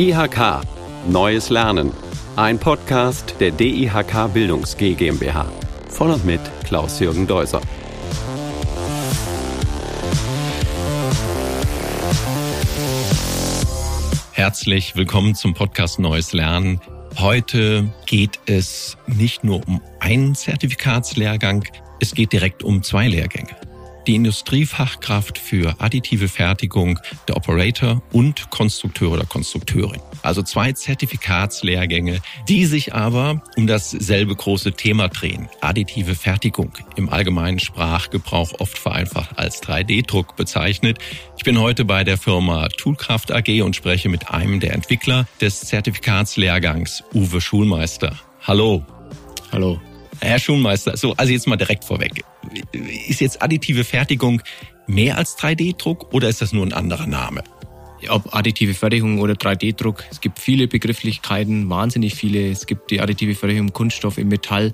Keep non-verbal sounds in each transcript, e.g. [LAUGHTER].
IHK Neues Lernen. Ein Podcast der DIHK Bildungs G GmbH. Von und mit Klaus-Jürgen Deuser. Herzlich willkommen zum Podcast Neues Lernen. Heute geht es nicht nur um einen Zertifikatslehrgang, es geht direkt um zwei Lehrgänge die Industriefachkraft für additive Fertigung, der Operator und Konstrukteur oder Konstrukteurin. Also zwei Zertifikatslehrgänge, die sich aber um dasselbe große Thema drehen. Additive Fertigung, im allgemeinen Sprachgebrauch oft vereinfacht als 3D-Druck bezeichnet. Ich bin heute bei der Firma Toolkraft AG und spreche mit einem der Entwickler des Zertifikatslehrgangs, Uwe Schulmeister. Hallo. Hallo. Herr Schulmeister, so, also jetzt mal direkt vorweg. Ist jetzt additive Fertigung mehr als 3D-Druck oder ist das nur ein anderer Name? Ob additive Fertigung oder 3D-Druck, es gibt viele Begrifflichkeiten, wahnsinnig viele. Es gibt die additive Fertigung im Kunststoff, im Metall.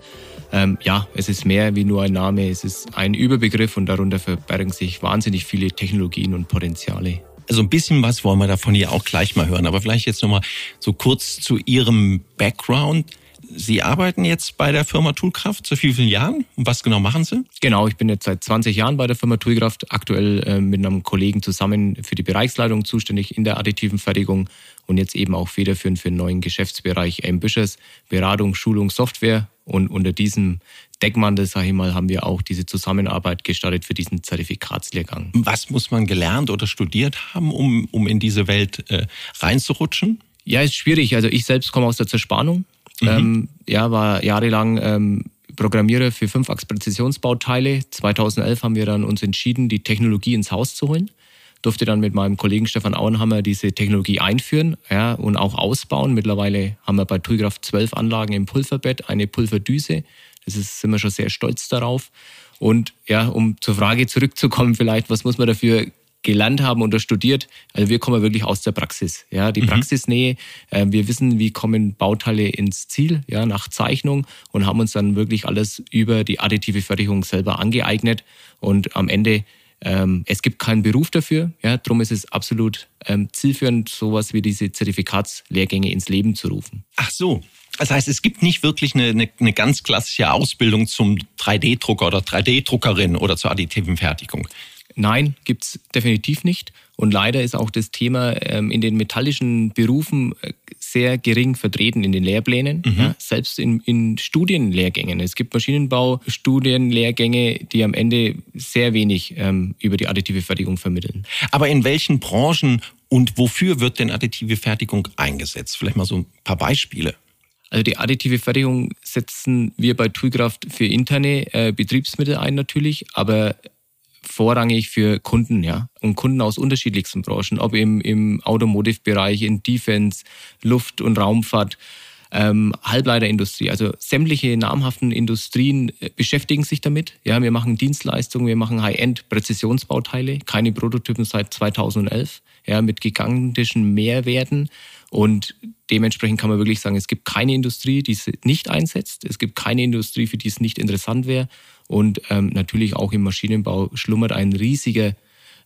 Ähm, ja, es ist mehr wie nur ein Name, es ist ein Überbegriff und darunter verbergen sich wahnsinnig viele Technologien und Potenziale. Also ein bisschen was wollen wir davon hier auch gleich mal hören, aber vielleicht jetzt nochmal so kurz zu Ihrem Background. Sie arbeiten jetzt bei der Firma Toolkraft seit vielen Jahren. Und was genau machen Sie? Genau, ich bin jetzt seit 20 Jahren bei der Firma Toolkraft, aktuell äh, mit einem Kollegen zusammen für die Bereichsleitung zuständig in der additiven Fertigung und jetzt eben auch federführend für den neuen Geschäftsbereich Ambitious, Beratung, Schulung, Software. Und unter diesem Deckmantel, sage ich mal, haben wir auch diese Zusammenarbeit gestartet für diesen Zertifikatslehrgang. Was muss man gelernt oder studiert haben, um, um in diese Welt äh, reinzurutschen? Ja, ist schwierig. Also ich selbst komme aus der Zerspannung. Mhm. Ähm, ja, war jahrelang ähm, Programmierer für fünf Präzisionsbauteile. 2011 haben wir dann uns entschieden, die Technologie ins Haus zu holen. Durfte dann mit meinem Kollegen Stefan Auenhammer diese Technologie einführen ja, und auch ausbauen. Mittlerweile haben wir bei Toolkraft zwölf Anlagen im Pulverbett, eine Pulverdüse. Das ist, sind wir schon sehr stolz darauf. Und ja, um zur Frage zurückzukommen, [LAUGHS] vielleicht, was muss man dafür gelernt haben oder studiert. Also wir kommen wirklich aus der Praxis. Ja, die mhm. Praxisnähe. Äh, wir wissen, wie kommen Bauteile ins Ziel, ja, nach Zeichnung und haben uns dann wirklich alles über die additive Fertigung selber angeeignet. Und am Ende ähm, es gibt keinen Beruf dafür. Ja, darum ist es absolut ähm, zielführend, sowas wie diese Zertifikatslehrgänge ins Leben zu rufen. Ach so. Das heißt, es gibt nicht wirklich eine, eine, eine ganz klassische Ausbildung zum 3D-Drucker oder 3D-Druckerin oder zur additiven Fertigung. Nein, gibt's definitiv nicht. Und leider ist auch das Thema ähm, in den metallischen Berufen äh, sehr gering vertreten in den Lehrplänen, mhm. ja, selbst in, in Studienlehrgängen. Es gibt Maschinenbau-Studienlehrgänge, die am Ende sehr wenig ähm, über die additive Fertigung vermitteln. Aber in welchen Branchen und wofür wird denn additive Fertigung eingesetzt? Vielleicht mal so ein paar Beispiele. Also die additive Fertigung setzen wir bei Toolkraft für interne äh, Betriebsmittel ein natürlich, aber vorrangig für Kunden, ja. Und Kunden aus unterschiedlichsten Branchen, ob im, im Automotive-Bereich, in Defense, Luft- und Raumfahrt, ähm, Halbleiterindustrie, also sämtliche namhaften Industrien äh, beschäftigen sich damit. Ja, wir machen Dienstleistungen, wir machen High-End-Präzisionsbauteile, keine Prototypen seit 2011, ja, mit gigantischen Mehrwerten. Und dementsprechend kann man wirklich sagen, es gibt keine Industrie, die es nicht einsetzt. Es gibt keine Industrie, für die es nicht interessant wäre. Und ähm, natürlich auch im Maschinenbau schlummert ein riesiger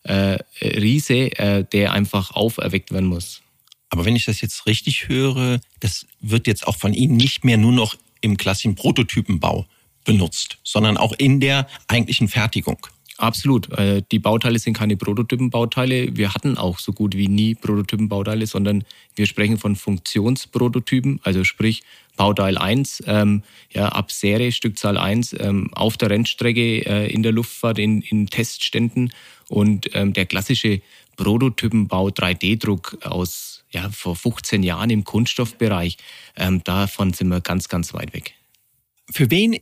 äh, Riese, äh, der einfach auferweckt werden muss. Aber wenn ich das jetzt richtig höre, das wird jetzt auch von Ihnen nicht mehr nur noch im klassischen Prototypenbau benutzt, sondern auch in der eigentlichen Fertigung. Absolut. Äh, die Bauteile sind keine Prototypenbauteile. Wir hatten auch so gut wie nie Prototypenbauteile, sondern wir sprechen von Funktionsprototypen, also sprich Bauteil 1, ähm, ja, ab Serie, Stückzahl 1, ähm, auf der Rennstrecke, äh, in der Luftfahrt, in, in Testständen. Und ähm, der klassische Prototypenbau 3D-Druck aus ja, vor 15 Jahren im Kunststoffbereich, ähm, davon sind wir ganz, ganz weit weg. Für wen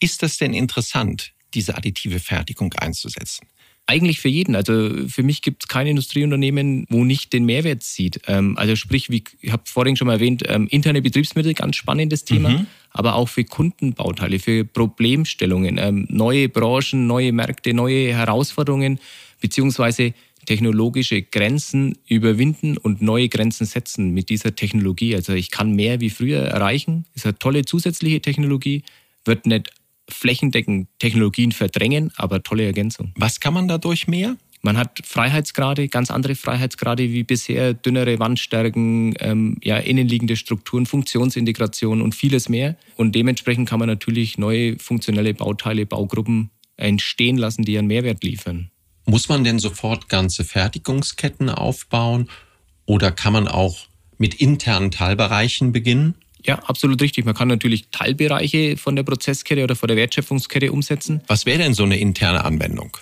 ist das denn interessant? diese additive Fertigung einzusetzen? Eigentlich für jeden. Also für mich gibt es kein Industrieunternehmen, wo nicht den Mehrwert sieht. Ähm, also sprich, wie ich habe vorhin schon mal erwähnt, ähm, interne Betriebsmittel, ganz spannendes Thema, mhm. aber auch für Kundenbauteile, für Problemstellungen, ähm, neue Branchen, neue Märkte, neue Herausforderungen, beziehungsweise technologische Grenzen überwinden und neue Grenzen setzen mit dieser Technologie. Also ich kann mehr wie früher erreichen. Ist eine tolle zusätzliche Technologie, wird nicht flächendeckend Technologien verdrängen, aber tolle Ergänzung. Was kann man dadurch mehr? Man hat Freiheitsgrade, ganz andere Freiheitsgrade wie bisher, dünnere Wandstärken, ähm, ja, innenliegende Strukturen, Funktionsintegration und vieles mehr. Und dementsprechend kann man natürlich neue funktionelle Bauteile, Baugruppen entstehen lassen, die einen Mehrwert liefern. Muss man denn sofort ganze Fertigungsketten aufbauen oder kann man auch mit internen Teilbereichen beginnen? Ja, absolut richtig. Man kann natürlich Teilbereiche von der Prozesskette oder von der Wertschöpfungskette umsetzen. Was wäre denn so eine interne Anwendung?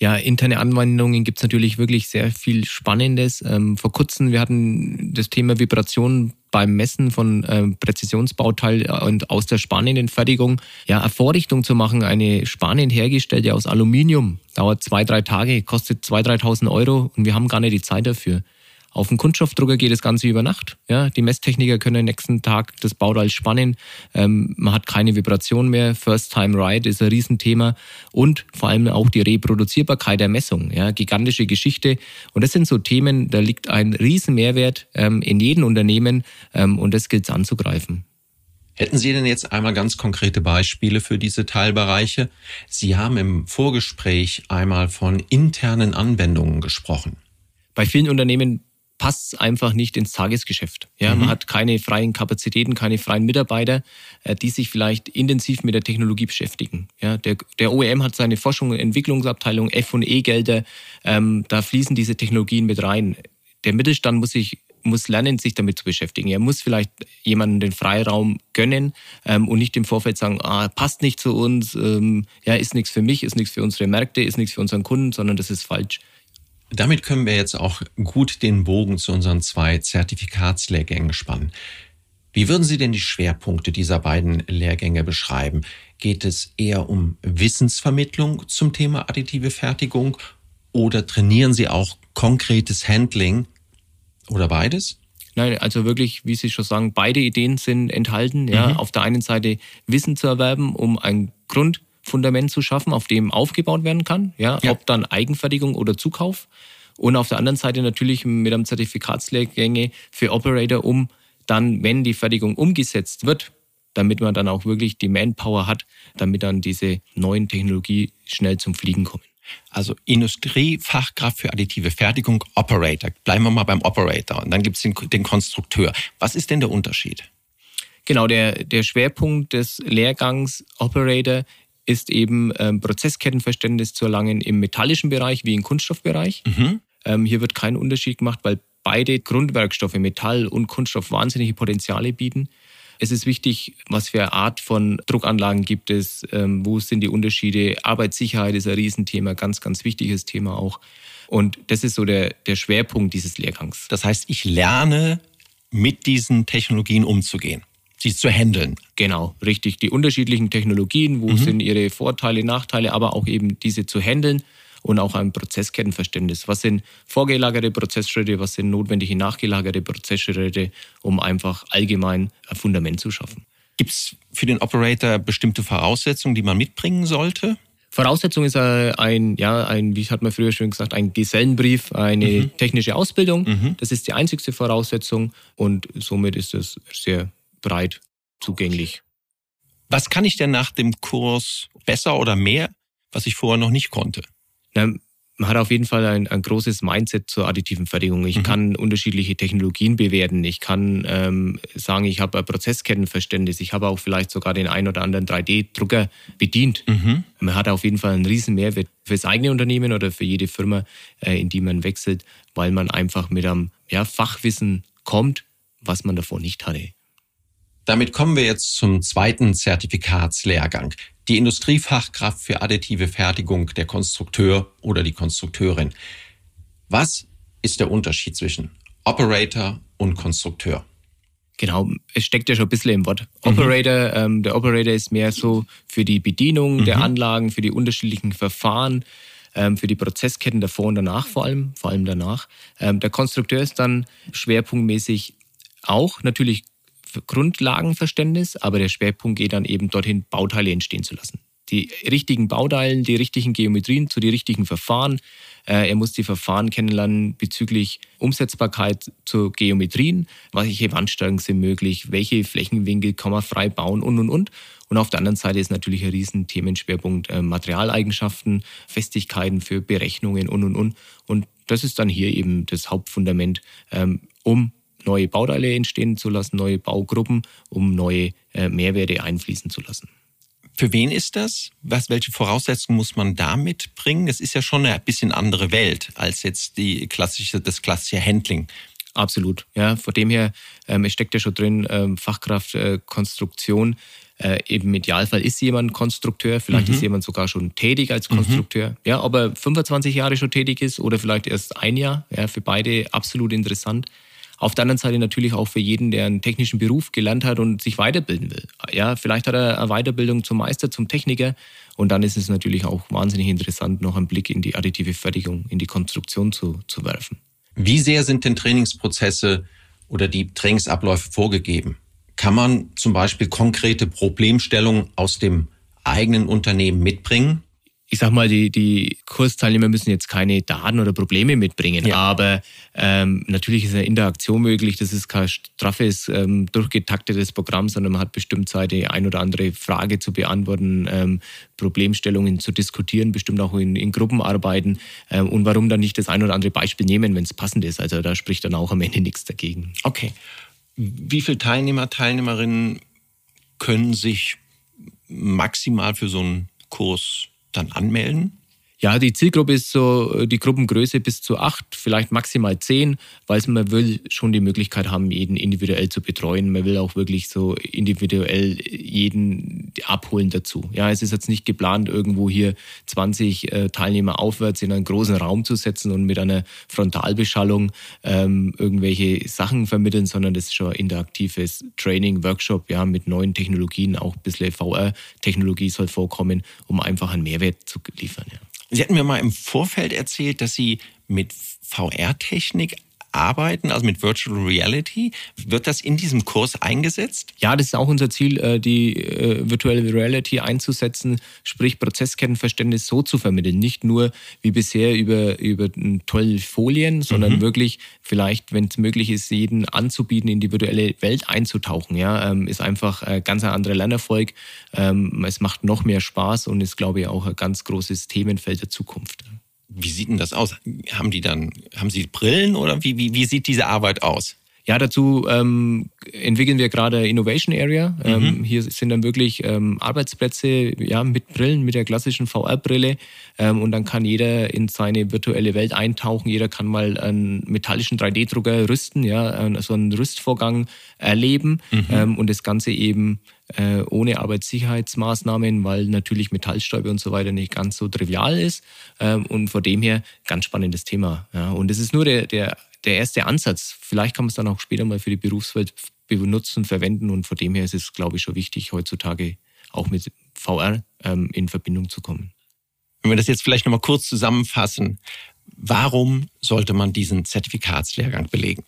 Ja, interne Anwendungen gibt es natürlich wirklich sehr viel Spannendes. Ähm, vor kurzem, wir hatten das Thema Vibration beim Messen von ähm, Präzisionsbauteil und aus der Spanienfertigung. Ja, eine Vorrichtung zu machen, eine Spanien hergestellte aus Aluminium, dauert zwei, drei Tage, kostet zwei, 3.000 Euro und wir haben gar nicht die Zeit dafür. Auf dem Kunststoffdrucker geht das Ganze über Nacht. Ja, die Messtechniker können nächsten Tag das Bauteil spannen. Ähm, man hat keine Vibration mehr. First Time Ride ist ein Riesenthema. Und vor allem auch die Reproduzierbarkeit der Messung. Ja, gigantische Geschichte. Und das sind so Themen, da liegt ein Riesenmehrwert ähm, in jedem Unternehmen. Ähm, und das gilt es anzugreifen. Hätten Sie denn jetzt einmal ganz konkrete Beispiele für diese Teilbereiche? Sie haben im Vorgespräch einmal von internen Anwendungen gesprochen. Bei vielen Unternehmen passt es einfach nicht ins Tagesgeschäft. Ja, mhm. man hat keine freien Kapazitäten, keine freien Mitarbeiter, äh, die sich vielleicht intensiv mit der Technologie beschäftigen. Ja, der, der OEM hat seine Forschung und Entwicklungsabteilung, F&E-Gelder, ähm, da fließen diese Technologien mit rein. Der Mittelstand muss sich muss lernen, sich damit zu beschäftigen. Er muss vielleicht jemanden den Freiraum gönnen ähm, und nicht im Vorfeld sagen, ah, passt nicht zu uns, ähm, ja, ist nichts für mich, ist nichts für unsere Märkte, ist nichts für unseren Kunden, sondern das ist falsch. Damit können wir jetzt auch gut den Bogen zu unseren zwei Zertifikatslehrgängen spannen. Wie würden Sie denn die Schwerpunkte dieser beiden Lehrgänge beschreiben? Geht es eher um Wissensvermittlung zum Thema additive Fertigung oder trainieren Sie auch konkretes Handling oder beides? Nein, also wirklich, wie Sie schon sagen, beide Ideen sind enthalten. Ja, mhm. auf der einen Seite Wissen zu erwerben, um ein Grund Fundament zu schaffen, auf dem aufgebaut werden kann. Ja, ja. ob dann Eigenfertigung oder Zukauf. Und auf der anderen Seite natürlich mit einem Zertifikatslehrgänge für Operator, um dann, wenn die Fertigung umgesetzt wird, damit man dann auch wirklich die Manpower hat, damit dann diese neuen Technologie schnell zum Fliegen kommen. Also Industriefachkraft für additive Fertigung, Operator. Bleiben wir mal beim Operator. Und dann gibt es den, den Konstrukteur. Was ist denn der Unterschied? Genau, der, der Schwerpunkt des Lehrgangs Operator ist eben ähm, Prozesskettenverständnis zu erlangen im metallischen Bereich wie im Kunststoffbereich. Mhm. Ähm, hier wird kein Unterschied gemacht, weil beide Grundwerkstoffe, Metall und Kunststoff, wahnsinnige Potenziale bieten. Es ist wichtig, was für eine Art von Druckanlagen gibt es, ähm, wo sind die Unterschiede. Arbeitssicherheit ist ein Riesenthema, ganz, ganz wichtiges Thema auch. Und das ist so der, der Schwerpunkt dieses Lehrgangs. Das heißt, ich lerne, mit diesen Technologien umzugehen sie zu handeln. Genau, richtig. Die unterschiedlichen Technologien, wo mhm. sind ihre Vorteile, Nachteile, aber auch eben diese zu handeln und auch ein Prozesskettenverständnis. Was sind vorgelagerte Prozessschritte, was sind notwendige nachgelagerte Prozessschritte, um einfach allgemein ein Fundament zu schaffen. Gibt es für den Operator bestimmte Voraussetzungen, die man mitbringen sollte? Voraussetzung ist ein, ja, ein, wie hat man früher schon gesagt, ein Gesellenbrief, eine mhm. technische Ausbildung. Mhm. Das ist die einzigste Voraussetzung und somit ist es sehr breit zugänglich. Was kann ich denn nach dem Kurs besser oder mehr, was ich vorher noch nicht konnte? Na, man hat auf jeden Fall ein, ein großes Mindset zur additiven Fertigung. Ich mhm. kann unterschiedliche Technologien bewerten. Ich kann ähm, sagen, ich habe ein Prozesskettenverständnis. Ich habe auch vielleicht sogar den ein oder anderen 3D-Drucker bedient. Mhm. Man hat auf jeden Fall einen riesen Mehrwert für das eigene Unternehmen oder für jede Firma, äh, in die man wechselt, weil man einfach mit einem ja, Fachwissen kommt, was man davor nicht hatte. Damit kommen wir jetzt zum zweiten Zertifikatslehrgang. Die Industriefachkraft für additive Fertigung, der Konstrukteur oder die Konstrukteurin. Was ist der Unterschied zwischen Operator und Konstrukteur? Genau, es steckt ja schon ein bisschen im Wort. Mhm. Operator, ähm, der Operator ist mehr so für die Bedienung mhm. der Anlagen, für die unterschiedlichen Verfahren, ähm, für die Prozessketten davor und danach vor allem, vor allem danach. Ähm, der Konstrukteur ist dann schwerpunktmäßig auch natürlich Grundlagenverständnis, aber der Schwerpunkt geht dann eben dorthin, Bauteile entstehen zu lassen. die richtigen Bauteilen, die richtigen Geometrien zu den richtigen Verfahren. Äh, er muss die Verfahren kennenlernen bezüglich Umsetzbarkeit zu Geometrien, welche Wandstärken sind möglich, welche Flächenwinkel kann man frei bauen und und und. Und auf der anderen Seite ist natürlich ein riesen Themenschwerpunkt äh, Materialeigenschaften, Festigkeiten für Berechnungen und und und. Und das ist dann hier eben das Hauptfundament, ähm, um neue Bauteile entstehen zu lassen, neue Baugruppen, um neue äh, Mehrwerte einfließen zu lassen. Für wen ist das? Was, welche Voraussetzungen muss man da mitbringen? Es ist ja schon eine bisschen andere Welt als jetzt die klassische, das klassische Handling. Absolut. Ja, von dem her, ähm, es steckt ja schon drin, ähm, Fachkraft, äh, Konstruktion. Äh, Im Idealfall ist jemand Konstrukteur, vielleicht mhm. ist jemand sogar schon tätig als Konstrukteur, mhm. ja, aber 25 Jahre schon tätig ist oder vielleicht erst ein Jahr, ja, für beide absolut interessant. Auf der anderen Seite natürlich auch für jeden, der einen technischen Beruf gelernt hat und sich weiterbilden will. Ja, vielleicht hat er eine Weiterbildung zum Meister, zum Techniker und dann ist es natürlich auch wahnsinnig interessant, noch einen Blick in die additive Fertigung, in die Konstruktion zu, zu werfen. Wie sehr sind denn Trainingsprozesse oder die Trainingsabläufe vorgegeben? Kann man zum Beispiel konkrete Problemstellungen aus dem eigenen Unternehmen mitbringen? Ich sag mal, die, die Kursteilnehmer müssen jetzt keine Daten oder Probleme mitbringen, ja. aber ähm, natürlich ist eine Interaktion möglich. Das ist kein straffes, ähm, durchgetaktetes Programm, sondern man hat bestimmt Zeit, die ein oder andere Frage zu beantworten, ähm, Problemstellungen zu diskutieren, bestimmt auch in, in Gruppenarbeiten. Ähm, und warum dann nicht das ein oder andere Beispiel nehmen, wenn es passend ist? Also da spricht dann auch am Ende nichts dagegen. Okay. Wie viele Teilnehmer, Teilnehmerinnen können sich maximal für so einen Kurs dann anmelden? Ja, die Zielgruppe ist so äh, die Gruppengröße bis zu acht, vielleicht maximal zehn, weil man will schon die Möglichkeit haben, jeden individuell zu betreuen. Man will auch wirklich so individuell jeden abholen dazu. Ja, es ist jetzt nicht geplant, irgendwo hier 20 äh, Teilnehmer aufwärts in einen großen Raum zu setzen und mit einer Frontalbeschallung ähm, irgendwelche Sachen vermitteln, sondern das ist schon ein interaktives Training, Workshop, ja, mit neuen Technologien, auch ein bisschen VR-Technologie soll vorkommen, um einfach einen Mehrwert zu liefern. Ja. Sie hatten mir mal im Vorfeld erzählt, dass Sie mit VR-Technik arbeiten, also mit Virtual Reality. Wird das in diesem Kurs eingesetzt? Ja, das ist auch unser Ziel, äh, die äh, Virtual Reality einzusetzen, sprich Prozesskettenverständnis so zu vermitteln. Nicht nur wie bisher über, über tolle Folien, sondern mhm. wirklich vielleicht, wenn es möglich ist, jeden anzubieten, in die virtuelle Welt einzutauchen. Ja, ähm, ist einfach ein ganz anderer Lernerfolg. Ähm, es macht noch mehr Spaß und ist, glaube ich, auch ein ganz großes Themenfeld der Zukunft. Wie sieht denn das aus? Haben die dann, haben sie Brillen oder wie, wie, wie sieht diese Arbeit aus? Ja, dazu ähm, entwickeln wir gerade Innovation Area. Ähm, mhm. Hier sind dann wirklich ähm, Arbeitsplätze ja, mit Brillen, mit der klassischen VR-Brille. Ähm, und dann kann jeder in seine virtuelle Welt eintauchen. Jeder kann mal einen metallischen 3D-Drucker rüsten, ja, so einen Rüstvorgang erleben mhm. Ähm, und das Ganze eben äh, ohne Arbeitssicherheitsmaßnahmen, weil natürlich Metallstäube und so weiter nicht ganz so trivial ist. Ähm, und vor dem her ganz spannendes Thema. Ja. Und es ist nur der, der der erste Ansatz. Vielleicht kann man es dann auch später mal für die Berufswelt benutzen, verwenden und von dem her ist es, glaube ich, schon wichtig, heutzutage auch mit VR ähm, in Verbindung zu kommen. Wenn wir das jetzt vielleicht nochmal kurz zusammenfassen, warum sollte man diesen Zertifikatslehrgang belegen?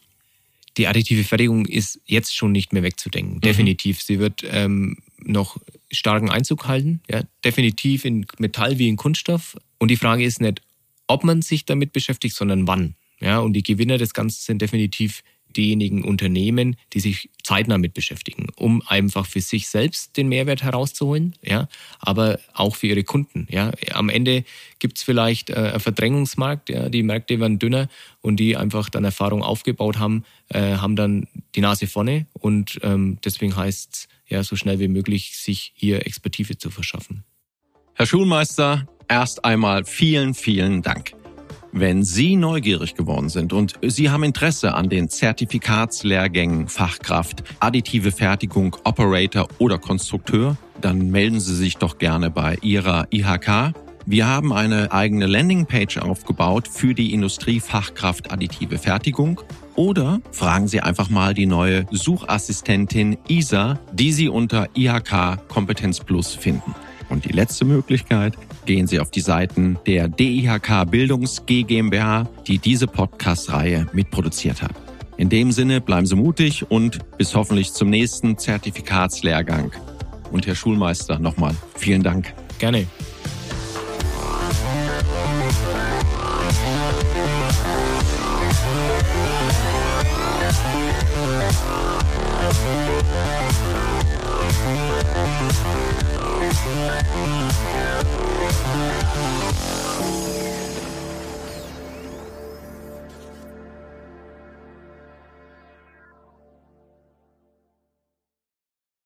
Die additive Fertigung ist jetzt schon nicht mehr wegzudenken, mhm. definitiv. Sie wird ähm, noch starken Einzug halten, ja, definitiv in Metall wie in Kunststoff. Und die Frage ist nicht, ob man sich damit beschäftigt, sondern wann. Ja, und die Gewinner des Ganzen sind definitiv diejenigen Unternehmen, die sich zeitnah mit beschäftigen, um einfach für sich selbst den Mehrwert herauszuholen, ja, aber auch für ihre Kunden. Ja. Am Ende gibt es vielleicht äh, einen Verdrängungsmarkt, ja, die Märkte werden dünner und die einfach dann Erfahrung aufgebaut haben, äh, haben dann die Nase vorne und ähm, deswegen heißt es ja so schnell wie möglich, sich hier Expertise zu verschaffen. Herr Schulmeister, erst einmal vielen, vielen Dank. Wenn Sie neugierig geworden sind und Sie haben Interesse an den Zertifikatslehrgängen Fachkraft, additive Fertigung, Operator oder Konstrukteur, dann melden Sie sich doch gerne bei Ihrer IHK. Wir haben eine eigene Landingpage aufgebaut für die Industriefachkraft additive Fertigung. Oder fragen Sie einfach mal die neue Suchassistentin ISA, die Sie unter IHK Kompetenz Plus finden. Und die letzte Möglichkeit, gehen Sie auf die Seiten der DIHK Bildungs G GmbH, die diese Podcast-Reihe mitproduziert hat. In dem Sinne bleiben Sie mutig und bis hoffentlich zum nächsten Zertifikatslehrgang. Und Herr Schulmeister, nochmal vielen Dank. Gerne. Thank you. Yeah.